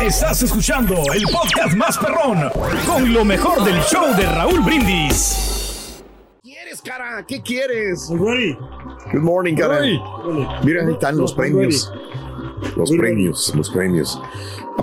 Estás escuchando el podcast más perrón con lo mejor del show de Raúl Brindis. ¿Quieres, cara? ¿Qué quieres? Ready. Good morning, cara. Ready. Mira, ahí están los premios. Los premios, los premios.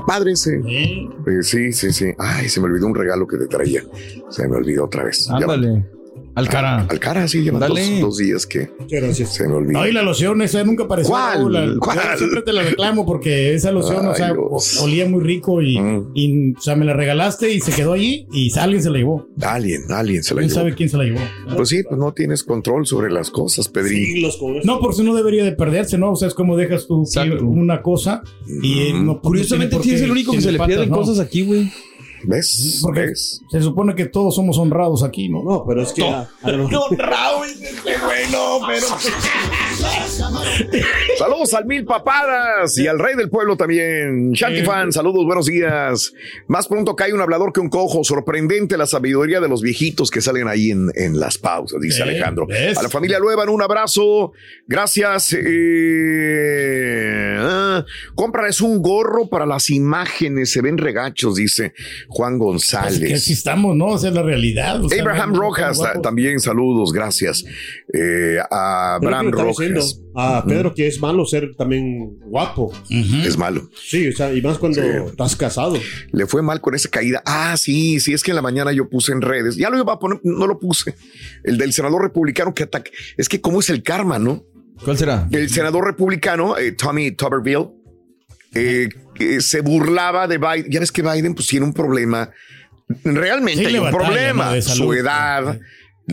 Padre ese. Eh, sí, sí, sí. Ay, se me olvidó un regalo que te traía. Se me olvidó otra vez. Ándale. Al cara. Al cara, sí, llevan dos, Dale. dos días que Muchas gracias. se me olvidó. No, y la loción esa nunca apareció. ¿Cuál? La- ¿Cuál? siempre te la reclamo porque esa loción, o Ay, sea, Dios. olía muy rico y, Mm. y, o sea, me la regalaste y se quedó allí y alguien se la llevó. Alguien, alguien se la ¿Quién llevó. sabe quién se la llevó? Pues sí, pues no tienes control sobre las cosas, Pedrín. Siglos con eso. No, por si no debería de perderse, ¿no? O sea, es como dejas tú Exacto. una cosa y eh, no, Curiosamente, no sí tiene es por el único que se le patas, pierden ¿no? cosas aquí, güey. ¿Ves? Porque ¿Ves? se supone que todos somos honrados aquí, ¿no? No, pero es que. a- a lo mejor- Saludos al Mil Papadas y al Rey del Pueblo también. Shanty Fan, saludos, buenos días. Más pronto cae un hablador que un cojo. Sorprendente la sabiduría de los viejitos que salen ahí en, en las pausas, dice Eh, Alejandro. ¿ves? A la familia Luevan, un abrazo. Gracias. Eh, ah, cómprales un gorro para las imágenes. Se ven regachos, dice Juan González. Es que así estamos, ¿no? O sea, es la realidad. o sea, Abraham no- Rojas, también saludos, gracias. Eh, a Abraham Rojas. A Pedro que es malo ser también guapo. Es malo. Sí, o sea, y más cuando Sí. estás casado. Le fue mal con esa caída. Ah, sí, sí, es que en la mañana yo puse en redes. Ya lo iba a poner, no lo puse. El del senador republicano que ataca. Es que cómo es el karma, ¿no? ¿Cuál será? El senador republicano, eh, Tommy Tuberville, eh, que se burlaba de Biden. Ya ves que Biden pues tiene un problema. Realmente Sí, hay le un batalla, problema. Su edad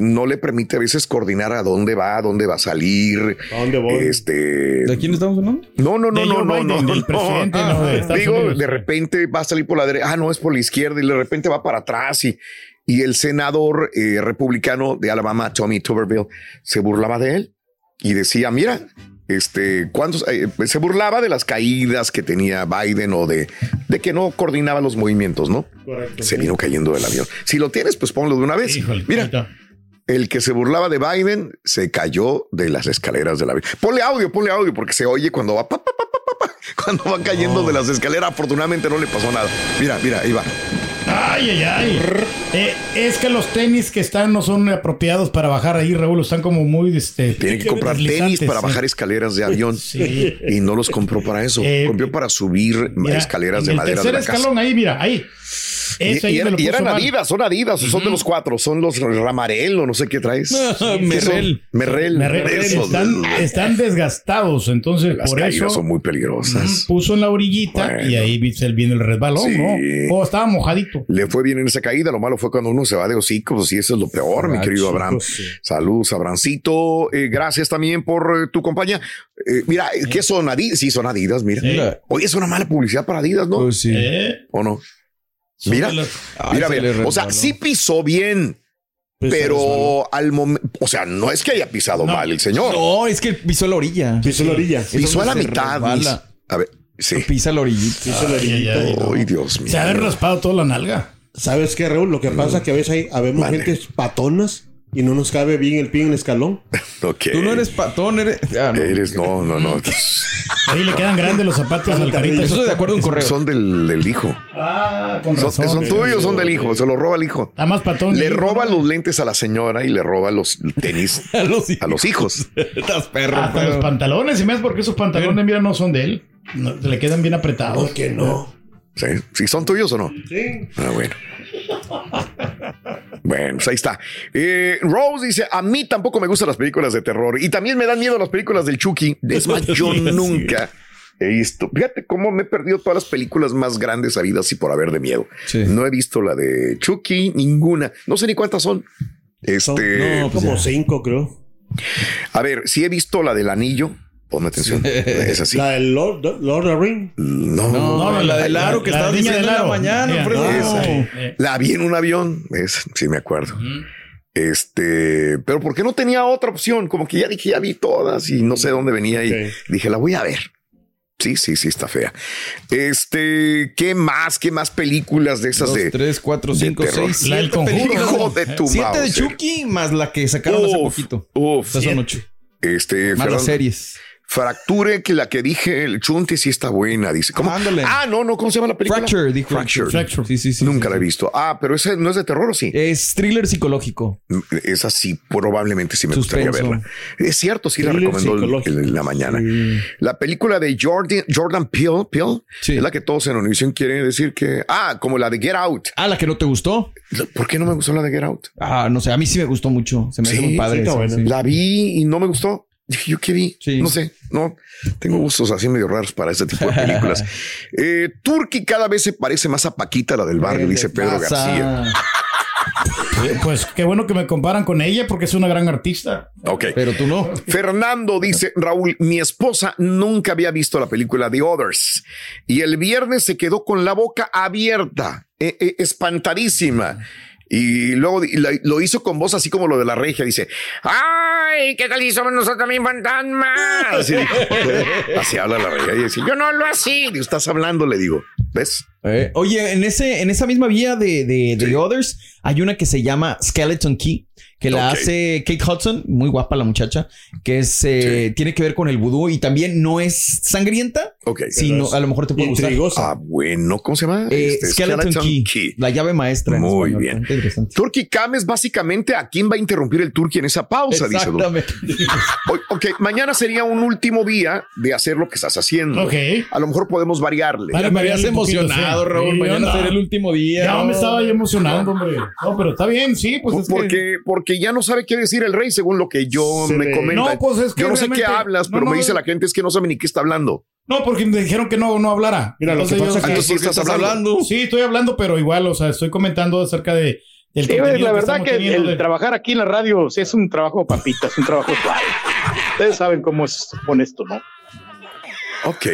no le permite a veces coordinar a dónde va, a dónde va a salir. ¿A dónde voy? Este, ¿De quién estamos hablando? no, no, no, De no, no, Biden, no, del no. presidente, ¿no? de Digo, Unidos. de repente va a salir por la derecha, ah, no, es por la izquierda y de repente va para atrás y, y el senador eh, republicano de Alabama, Tommy Tuberville, se burlaba de él y decía, mira, este, cuántos, eh, se burlaba de las caídas que tenía Biden o de, de que no coordinaba los movimientos, ¿no? Correcto. Se vino cayendo del avión. Si lo tienes, pues ponlo de una vez. Híjole, mira. El que se burlaba de Biden se cayó de las escaleras del avión. Ponle audio, ponle audio, porque se oye cuando va, pa, pa, pa, cuando van cayendo de las escaleras. Afortunadamente no le pasó nada. Mira, mira, ahí va. Ay, ay, ay. Eh, es que los tenis que están no son apropiados para bajar ahí, Raúl. Están como muy. Este, Tiene que comprar tenis para sí. bajar escaleras de avión. Sí. Y no los compró para eso. Eh, compró para subir Mira, escaleras de el madera de tercer la casa. escalón, ahí, mira, ahí. Ese Y, eran mal. Adidas, son Adidas, son de los cuatro, son los Ramarel o no sé qué traes. ¿Qué son? Merrell. Merrell. Esos, están, están desgastados, entonces Las por eso son muy peligrosas. puso en la orillita Bueno. y ahí vi- se viene el resbalón, Sí. ¿no? O estaba mojadito. Le fue bien en esa caída. Lo malo fue cuando uno se va de hocicos y eso es lo peor, mi querido Abraham. sí. Saludos, Abrancito. Eh, gracias también por eh, tu compañía. Eh, mira, ¿qué son Adidas? Sí, son Adidas, mira. Oye, es una mala publicidad para Adidas, ¿no? Pues sí. ¿O no? Mira. mira, se mira. O sea, sí pisó bien, Pues, pero al momento, o sea, no es que haya pisado No. mal el señor. No, es que pisó la orilla. Pisó la orilla. pisó a la mitad. A ver, sí. Pisa la orillita. Pisó la Ay, ay, orillita. ay. Dios mío. Se ha raspado toda la nalga. ¿Sabes qué, Raúl? Lo que pasa es que a veces hay, habemos Mande. gente patonas y no nos cabe bien el pie en el escalón. Ok. Tú no eres patón, eres. Ah, no. Eres, no, no, no. Ahí le quedan grandes los zapatos al carita. Eso de acuerdo en correo. Son del, del hijo. Ah, con Son, razón. son tuyos, son del hijo. Se los roba el hijo. Está más patón. Le hijo, roba ¿no? los lentes a la señora y le roba los tenis A los a los hijos. Estás perro, Hasta pero- los pantalones. Y más porque esos pantalones, mira, no son de él. No, le quedan bien apretados. ¿Por qué no? ¿Sí? ¿Sí son tuyos o no? Sí. Ah, bueno. Bueno, pues ahí está. Eh, Rose dice, a mí tampoco me gustan las películas de terror y también me dan miedo las películas del Chucky. Es más, yo nunca he visto. Fíjate cómo me he perdido todas las películas más grandes habidas y por haber de miedo. Sí. No he visto la de Chucky, ninguna. No sé ni cuántas son. Este, no, pues como ya. cinco, creo. a ver, sí he visto la del anillo. Ponme atención. Es así. La del Lord, Lord of the Ring. No, No, No, la del aro que niña diciendo en la mañana, esa. Eh, La vi en un avión. Es, sí, me acuerdo. Este, pero ¿por qué no tenía otra opción? Como que ya dije, ya vi todas y no sé dónde venía y dije, la voy a ver. Sí, sí, sí, está fea. Este, ¿qué más? ¿Qué más películas de esas Dos, de tres, cuatro, de cinco, terror. seis, La del siete conjuro. Hijo de tu Siete de. Chucky más la que sacaron hace Uf, poquito. uf. Esas son ocho. Este, Más Fernando, las series. Fracture, que la que dije, el Chunti sí está buena, dice. ¿Cómo? Ándale. Ah, no, no, ¿cómo se llama la película? Fracture, dijo. Fracture. Fracture. Sí, sí, sí. Nunca sí, la he visto. Ah, pero ese no es de terror o sí. Es thriller psicológico. Esa sí, probablemente sí me gustaría verla. Es cierto, sí la recomendó en- la mañana. Sí. La película de Jordan, Jordan Peele, Peele Sí. es la que todos en Univision quieren decir que, ah, como la de Get Out. Ah, la que no te gustó. ¿Por qué no me gustó la de Get Out? Ah, no sé. A mí sí me gustó mucho. Se me Sí, hizo muy padre. esa. La vi y no me gustó. Dije, ¿yo qué vi? Sí. No sé, no. Tengo gustos así medio raros para este tipo de películas. eh, Turkey cada vez se parece más a Paquita, la del barrio, dice Pedro Pasa. García. Pues qué bueno que me comparan con ella porque es una gran artista. Ok. Pero tú no. Fernando dice, Raúl, mi esposa nunca había visto la película The Others y el viernes se quedó con la boca abierta, eh, eh, espantadísima. Y luego la- lo hizo con voz así como lo de la regia. Dice, ¡ay! ¿Qué tal si somos nosotros también fantasmas? Así, así habla la regia. Y dice, yo no hablo así. Digo, estás hablando, le digo. ¿Ves? Eh, oye, en ese, en esa misma vía de, de, de The Others, hay una que se llama Skeleton Key, que la hace Kate Hudson, muy guapa la muchacha, que es, eh, tiene que ver con el vudú y también no es sangrienta, Ok. sino a lo mejor te puede gustar. Intrigosa. Ah, bueno. ¿Cómo se llama? Eh, Este, Skeleton, Key, la llave maestra. Muy español. bien. Interesante. Turkey Cam es básicamente a quién va a interrumpir el Turkey en esa pausa, dice Ok, mañana sería un último día de hacer lo que estás haciendo. Ok. A lo mejor podemos variarle. Vale, me habías emocionado, sí. Raúl. Sí, Mañana será el último día. Ya ¿no? me estaba yo emocionando, hombre. No, pero está bien, sí, pues es que- porque, porque ya no sabe qué decir el rey según lo que yo Se me comenta. No, pues es que yo no sé qué hablas, no, pero no, me dice la gente es que no sabe ni qué está hablando. No, porque me dijeron que no, no hablara. Mira, lo que Entonces pasa yo- que- Entonces, ¿por qué estás hablando? Sí, estoy hablando, pero igual, o sea, estoy comentando acerca de del Sí, la verdad estamos que el, de- trabajar aquí en la radio sí es un trabajo papita, es un trabajo suave. Ustedes saben cómo es con esto, ¿no? Ok.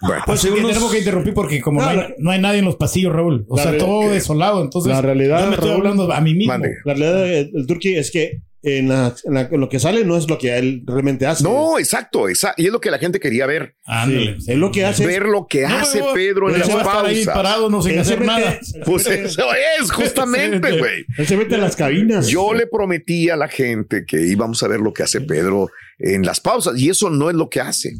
Bueno, Pues sí, que unos- tenemos que interrumpir porque como no, No, hay, no hay nadie en los pasillos, Raúl. O sea, todo desolado. Entonces, La realidad, yo me estoy Raúl, hablando a mí mismo. mande. La realidad del Turkey es que en, la- en la- en lo que sale no es lo que él realmente hace. No, exacto, esa- y es lo que la gente quería ver. Ándale. Sí, es lo que hace. Ver lo que No, hace no, Pedro en las estar ahí pausas. parado, no sin hacer nada. Pues eso es, justamente, güey. Él se mete en las cabinas. Yo le prometí a la gente que íbamos a ver lo que hace Pedro en las pausas y eso no es lo que hace.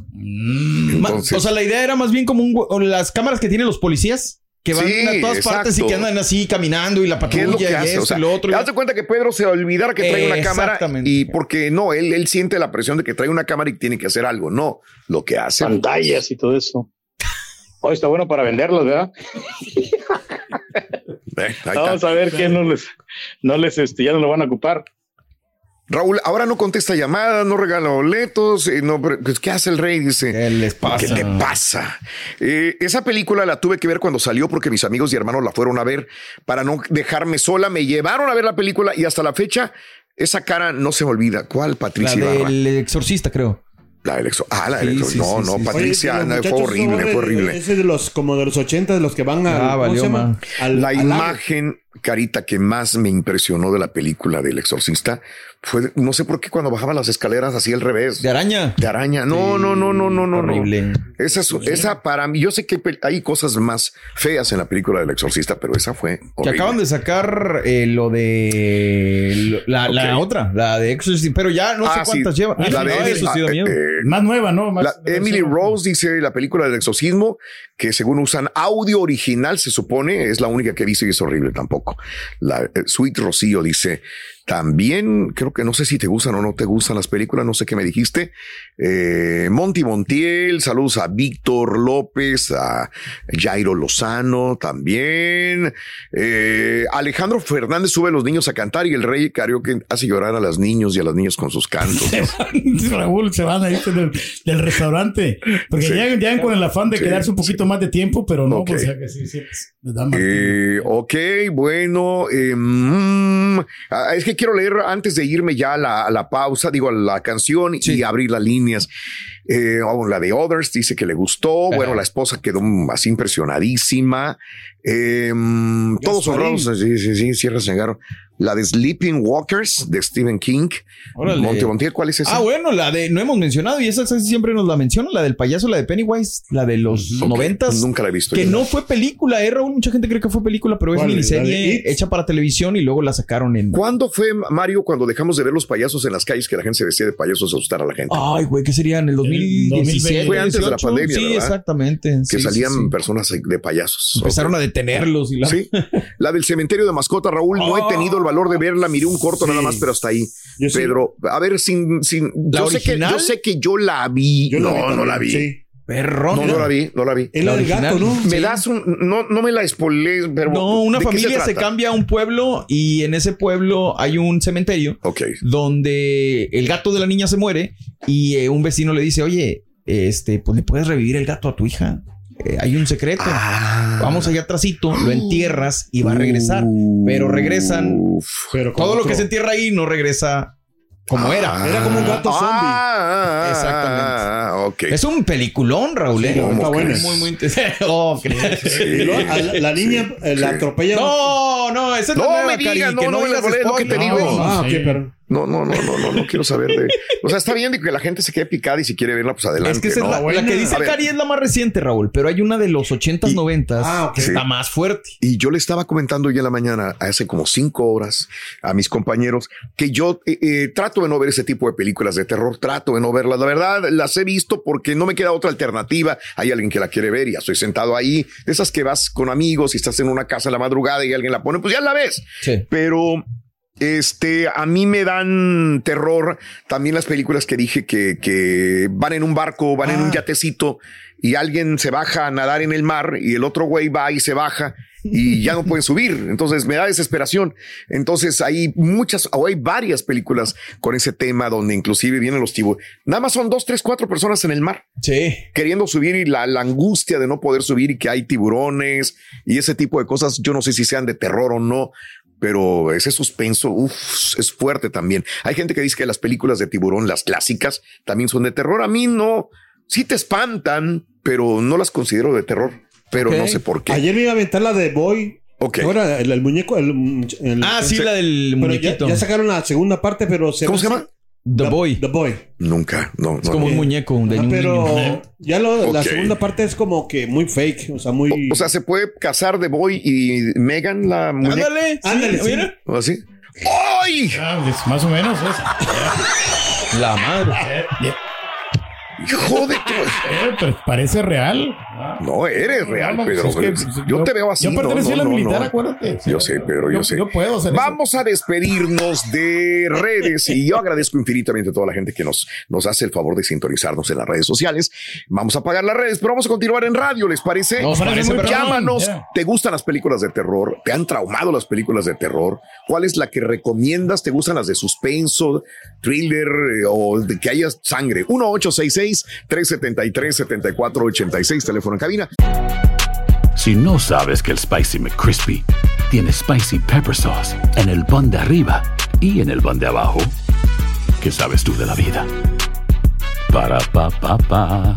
Entonces, o sea, la idea era más bien como un, las cámaras que tienen los policías que van Sí, a todas partes y exacto. que andan así caminando y la ¿qué patrulla es lo que y hace? esto O sea, y lo otro. y- haz de cuenta que Pedro se olvidara que trae una cámara Exactamente. y porque no, él, él siente la presión de que trae una cámara y tiene que hacer algo. No, lo que hace. Pantallas y todo eso. Hoy está bueno para venderlas, ¿verdad? Eh. Vamos a ver qué no les, no les, este, ya no lo van a ocupar. Raúl, ahora no contesta llamadas, no regala boletos, eh, no, pero, pues, ¿qué hace el rey? Dice. ¿Qué les pasa? ¿Qué te pasa? Eh, esa película la tuve que ver cuando salió porque mis amigos y hermanos la fueron a ver para no dejarme sola. Me llevaron a ver la película y hasta la fecha esa cara no se me olvida. ¿Cuál, La Patricia Ibarra? del exorcista, creo. La del exo- Ah, la del Sí, No, sí, no, sí, sí. Oye, Patricia, fue horrible, fue horrible. Ese de los como de los 80 de los que van a. Ah. Al- La al lago. imagen, Carita, que más me impresionó de la película del exorcista fue, no sé por qué cuando bajaba las escaleras así al revés. De araña. De araña. No, no, no, no, no, no. no. Horrible. Esa, es- esa para mí, yo sé que hay cosas más feas en la película del exorcista, pero esa fue Que horrible. acaban de sacar eh, lo de lo- la, otra, la de Exorcist, pero ya no sé Ah, sí. cuántas lleva. La Ah, de no, eso sí da ah, miedo. eh, Más nueva, ¿no? Más La Emily Rose dice la película del exorcismo que según usan audio original se supone es la única que he visto y es horrible tampoco. La eh, Sweet Rocío dice, también creo que no sé si te gustan o no te gustan las películas, no sé qué me dijiste. Eh, Monty Montiel, saludos a Víctor López, a Jairo Lozano también. Eh, Alejandro Fernández sube a los niños a cantar y el rey karaoke hace llorar a los niños y a las niñas con sus cantos. Raúl, se van a ir del, del restaurante. Porque Sí. llegan, llegan con el afán de Sí, quedarse un poquito más de tiempo, pero no, Ok. pues ya que sí, sí, pues, Eh, ok, bueno, mm, ah, es que quiero leer antes de irme ya a la, a la pausa, digo, a la canción y abrir las líneas. Eh, oh, la de Others dice que le gustó. Bueno, la esposa quedó así impresionadísima. Eh, todos honrados. Sí, sí, sí, cierra Sengaro. La de Sleeping Walkers de Stephen King. Órale. Monte Montiel, ¿cuál es esa? Ah, bueno, la de, no hemos mencionado, y esa casi siempre nos la menciona, la del payaso, la de Pennywise, la de los noventas. Nunca la he visto. Que yo. no fue película, eh, Raúl. Mucha gente cree que fue película, pero es ¿Cuál? ¿La de miniserie hecha para televisión y luego la sacaron en. ¿Cuándo fue, Mario, cuando dejamos de ver los payasos en las calles que la gente se vestía de payasos a asustar a la gente? Ay, güey, ¿qué sería? ¿En el 2017? Fue antes de la 18? pandemia, Sí, ¿verdad? exactamente. que Sí, salían sí. personas de payasos. Empezaron a detenerlos y la. Sí, la del cementerio de mascota, Raúl, no he tenido el valor de verla, miré un corto Sí. nada más, pero hasta ahí. Yo sí. Pedro, a ver, sin, sin, ¿La yo sé, que, yo sé que yo la vi. Yo la no, vi no la vi. Sí. Perrón. No, no la vi, no la vi. Es la La del gato. ¿no? Me sí. das un, no, no me la spoilees, pero. No, una ¿de qué familia se, cambia a un pueblo y en ese pueblo hay un cementerio Ok. donde el gato de la niña se muere y eh, un vecino le dice, oye, este, pues le puedes revivir el gato a tu hija. Eh, hay un secreto. Ah. Vamos allá atrásito, lo entierras y va a regresar. Pero regresan. Uf. Pero con Todo lo que se entierra ahí no regresa como era. Era como un gato zombie. Ah, Exactamente. ah, ok. Es un peliculón, Raúl. ¿eh? Sí, está bueno. Muy, muy interesante. Oh, crees. Y luego a la, la niña eh, la atropella. No, no, esa es la No nueva, me digas, Cari, no, que no me digas spoilees lo que te spoiler. digo. Ah, Sí. ok, pero. No, no, no, no, no, no quiero saber de. O sea, está bien de que la gente se quede picada y si quiere verla, pues adelante. Es que esa es ¿no? la, la que dice. Cari es la más reciente, Raúl, pero hay una de los 80s, Y- 90s Ah, que está más fuerte. Y yo le estaba comentando hoy en la mañana, hace como cinco horas, a mis compañeros, que yo eh, eh, trato de no ver ese tipo de películas de terror, trato de no verlas. La verdad, las he visto porque no me queda otra alternativa. Hay alguien que la quiere ver y ya estoy sentado ahí. De esas que vas con amigos y estás en una casa a la madrugada y alguien la pone, pues ya la ves. Sí. Pero este, a mí me dan terror también las películas que dije que, que van en un barco, van en un yatecito y alguien se baja a nadar en el mar y el otro güey va y se baja y ya no pueden subir. Entonces me da desesperación. Entonces hay muchas, o hay varias películas con ese tema donde inclusive vienen los tiburones. Nada más son dos, tres, cuatro personas en el mar Sí. queriendo subir y la, la angustia de no poder subir y que hay tiburones y ese tipo de cosas. Yo no sé si sean de terror o no, pero ese suspenso uf, es fuerte también. Hay gente que dice que las películas de tiburón, las clásicas, también son de terror. A mí no, sí te espantan, pero no las considero de terror. Pero no sé por qué. Ayer me iba a aventar la de Boy. Ok. Ahora, el, el muñeco. El, el- Ah, sí, la del pero ya, muñequito. ya sacaron la segunda parte, pero se ¿Cómo se llama? The Boy. The Boy. Nunca, no. Es no, como no. un muñeco de Ah, un pero niño. ya lo- la segunda parte es como que muy fake. O sea, muy. O sea, se puede casar de Boy y Megan, la muñeca. Ándale, Ándale, sí. mira. ¿O así? ¡Ay! Ah, pues, más o menos es. La madre. ¡Hijo de Eh, parece real. No, eres real, No, Pedro. es que yo, te veo así. Yo no, pertenecí no, a la no, militar, acuérdate. Yo sé, Pedro, yo, sé. Yo puedo hacer eso. Vamos a despedirnos de redes y yo agradezco infinitamente a toda la gente que nos, nos hace el favor de sintonizarnos en las redes sociales. Vamos a apagar las redes, pero vamos a continuar en radio, ¿les parece? Nos. Llámanos. Yeah. ¿Te gustan las películas de terror? ¿Te han traumado las películas de terror? ¿Cuál es la que recomiendas? ¿Te gustan las de suspenso, thriller eh, o de que haya sangre? 1-866-373-7486, teléfono en cabina. Si no sabes que el Spicy McCrispy tiene Spicy Pepper Sauce en el pan de arriba y en el pan de abajo, ¿qué sabes tú de la vida? Para, pa, pa, pa.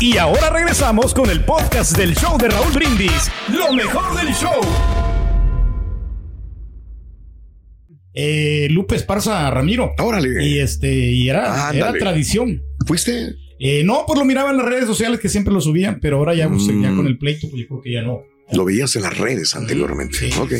Y ahora regresamos con el podcast del show de Raúl Brindis. Lo mejor del show. Eh, Lupe Esparza Ramiro. Órale. Y este, y era, era tradición. ¿Fuiste? Eh, no, pues lo miraba en las redes sociales que siempre lo subían, pero ahora ya, pues, Mm. ya con el pleito, pues yo creo que ya no. Lo veías en las redes anteriormente. ok.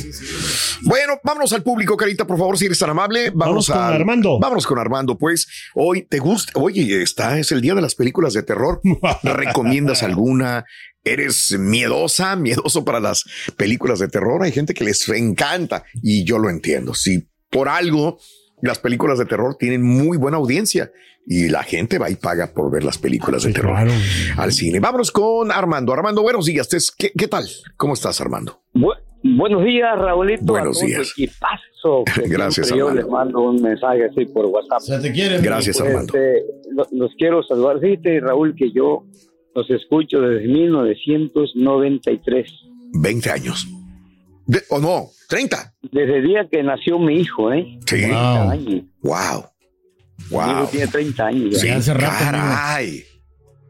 Bueno, vámonos al público, Carita, por favor, si eres tan amable. Vámonos Vamos con al- Armando. Vámonos con Armando, pues. Hoy te gusta. Oye, está, es el día de las películas de terror. ¿Recomiendas alguna? ¿Eres miedosa, miedoso para las películas de terror? Hay gente que les encanta y yo lo entiendo. Si por algo las películas de terror tienen muy buena audiencia y la gente va y paga por ver las películas de terror claro. al cine. Vámonos con Armando. Armando, buenos días. ¿Qué, qué tal? ¿Cómo estás, Armando? Bu- buenos días, Raulito. Buenos días. tu equipazo, que Gracias, siempre Yo Armando. les mando un mensaje así por WhatsApp. Se te quiere. amigo. Gracias, Pues, Armando. este, lo- los quiero saludar. Fíjate, Raúl, que yo los escucho desde 1993. 20 años. De- ¿O no? 30. Desde el día que nació mi hijo, ¿eh? Sí. 30 años. Wow. Mi hijo Wow. tiene 30 años. ya. Sí, hace rato, caray.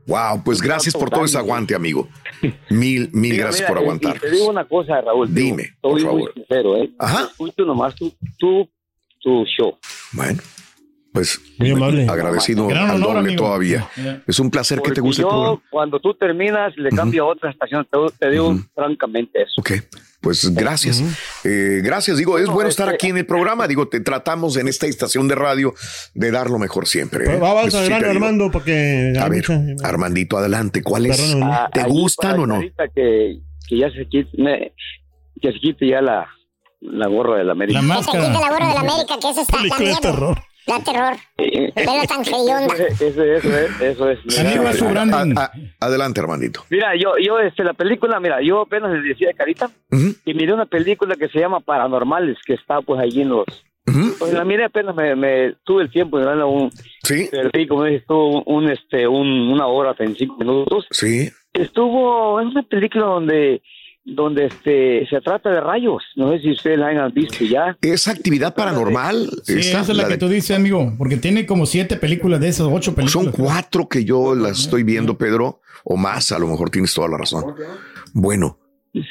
Wow, pues gracias por todo ese aguante, amigo. Mil, mil Mira, gracias mira, por y- aguantar. te digo una cosa, Raúl. Dime, digo, por Estoy muy favor. sincero, ¿eh? Ajá. Escucho nomás tu, tu, tu show. Bueno, pues Muy amable. agradecido Gran al honor, doble amigo. todavía. Ya. Es un placer que te Porque guste el yo, programa. cuando tú terminas, le cambio a otra estación. Te, te digo francamente eso. Ok, pues gracias. Eh, gracias, digo, es Bueno, bueno estar este- aquí en el programa. Digo, te tratamos en esta estación de radio de dar lo mejor siempre. ¿eh? Pues vamos sí grano. Armando, porque. A ver, mucha- Armandito, adelante. ¿Cuáles. Ah, te gustan o no? Que, que ya se quite, que se quite ya la, la gorra de la América. La Que se quite máscara. la gorra de la América, que eso está también. terror. Da terror. Vela tan hedionda. Eso, eso es, eso es. Mira, Amigo, es su A- a- adelante, Armandito. Mira, yo, yo, este, la película, mira, yo apenas les decía de Carita Ujú, y miré una película que se llama Paranormales, que está pues allí en los... Pues la miré apenas, me, me tuve el tiempo de verla un... Sí, Perdí, como dices tú, un, un, este, un, una hora, 35 minutos. sí. Estuvo en una película donde donde este se trata de rayos. No sé si ustedes la han visto ya. ¿Es actividad paranormal? Sí, esa es la, que de- tú dices, amigo, porque tiene como siete películas de esas, ocho películas. Son cuatro que yo las estoy viendo, Pedro, o más, a lo mejor tienes toda la razón. Bueno,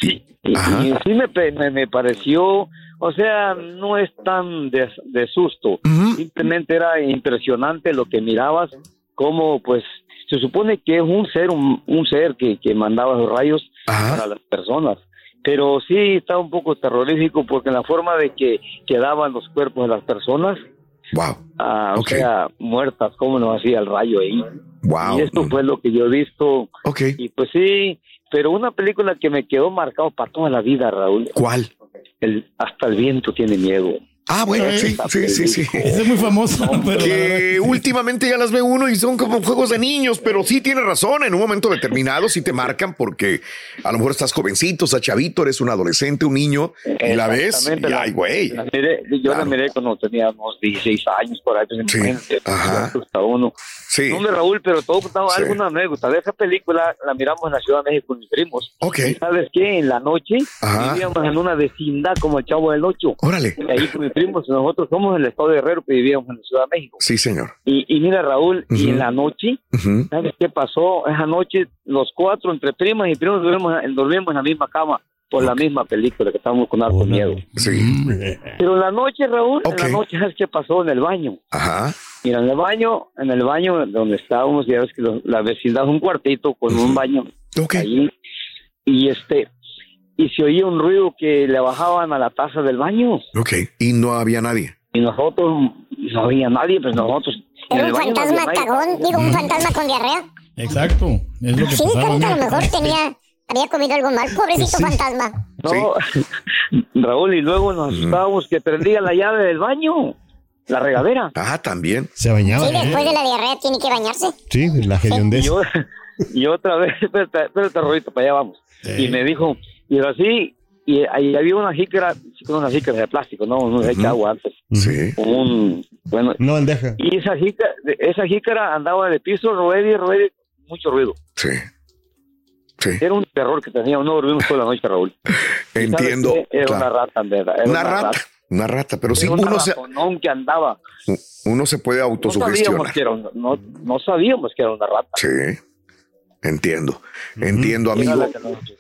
Sí, y, sí me, me, me pareció, o sea, no es tan de, de susto. ujú, Simplemente era impresionante lo que mirabas, como pues se supone que es un ser, un, un ser que, que mandaba los rayos ajá, para las personas. Pero sí está un poco terrorífico porque en la forma de que quedaban los cuerpos de las personas, wow, ah, o sea, muertas, como nos hacía el rayo ahí. wow. Y esto fue lo que yo he visto. Ok, Y pues sí, pero una película que me quedó marcado para toda la vida, Raúl. ¿cuál? El, hasta el viento tiene miedo. Ah, bueno, sí, sí, sí, sí. Esa es muy famosa, pero Que últimamente ya las ve uno y son como juegos de niños, pero sí tiene razón, en un momento determinado sí te marcan porque a lo mejor estás jovencito, estás chavito, eres un adolescente, un niño, y la ves y la- ay, güey. yo Claro. la miré cuando tenía unos 16 años, por ahí, pues Sí, ajá. asusta uno. Sí, No, hombre, Raúl, pero todo contaba Sí. alguna anécdota. De esa película la miramos en la Ciudad de México con mis primos. ok, ¿Y ¿Sabes qué? En la noche Ajá. vivíamos en una vecindad como el Chavo del Ocho. órale. Ahí con primos, nosotros somos en el estado de Guerrero, que vivíamos en la Ciudad de México. Sí, señor. Y, y mira, Raúl, y en la noche. ¿sabes qué pasó? Esa noche, los cuatro, entre primas y primos, dormimos, dormimos en la misma cama por la misma película que estábamos con harto miedo. Sí, Pero en la noche, Raúl, en la noche, ¿sabes qué pasó en el baño? ajá, Mira, en el baño, en el baño donde estábamos, ya ves que lo- la vecindad es un cuartito con un baño ok, allí, y este, y se oía un ruido que le bajaban a la taza del baño, ok. Y no había nadie. y nosotros, no había nadie, pues nosotros... en Era el un fantasma cagón, digo, un fantasma con diarrea. Exacto. Es lo que Sí, pasaba, carita, a lo mejor tenía, había comido algo mal. Pobrecito Sí. fantasma. No, Raúl, y luego nos asustábamos que prendía la llave del baño, la regadera. Ah, también. Se bañaba. Sí, después de la diarrea tiene que bañarse. Sí, la Y, hediondez. yo- y otra vez, espérate, espérate, Rorrito, para allá vamos. Y me dijo, y era así, y ahí había una jícara, una jícara de plástico, ¿no? No hecha agua antes. Sí. Con un, bueno, No bandeja. y esa jícara, esa jícara andaba de piso, roer y roer, mucho ruido. Sí. Sí. Era un terror que teníamos, no dormimos toda la noche, Raúl. ¿Y sabes Entiendo. Era claro. una rata, en verdad. Era Una rata. Una rata, pero sí, un uno se, que andaba. uno se puede No sabíamos autosugestionar. que era una, no, no sabíamos que era una rata. Sí. Entiendo, entiendo, amigo.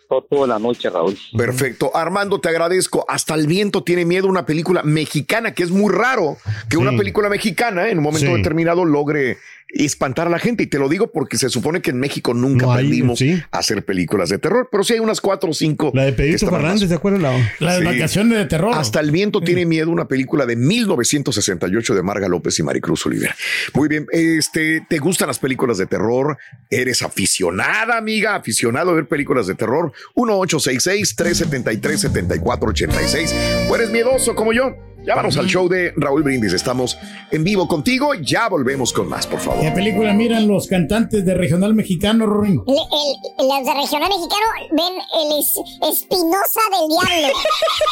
La toda la noche, Raúl. Perfecto. Armando, te agradezco. Hasta el viento tiene miedo una película mexicana, que es muy raro que una película mexicana en un momento Sí. determinado logre espantar a la gente. Y te lo digo porque se supone que en México nunca No hay, aprendimos sí. a hacer películas de terror, pero sí hay unas cuatro o cinco. La de Pedrito Fernández, ¿te acuerdas? La... Las Sí. vacaciones de terror. Hasta el viento tiene miedo, una película de 1968 de Marga López y Maricruz Olivera. Muy bien, este, ¿te gustan las películas de terror? ¿Eres aficionada, amiga? ¿Aficionado a ver películas de terror? 1866-373-7486. ¿O eres miedoso como yo? Llámanos al show de Raúl Brindis. Estamos en vivo contigo. Ya volvemos con más, por favor. ¿Qué película miran los cantantes de regional mexicano, Rorín? El, el- los de regional mexicano ven el es- Espinosa del Diablo.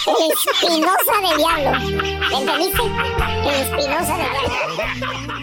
El Espinosa del Diablo. ¿Entendiste? El Espinosa del Diablo.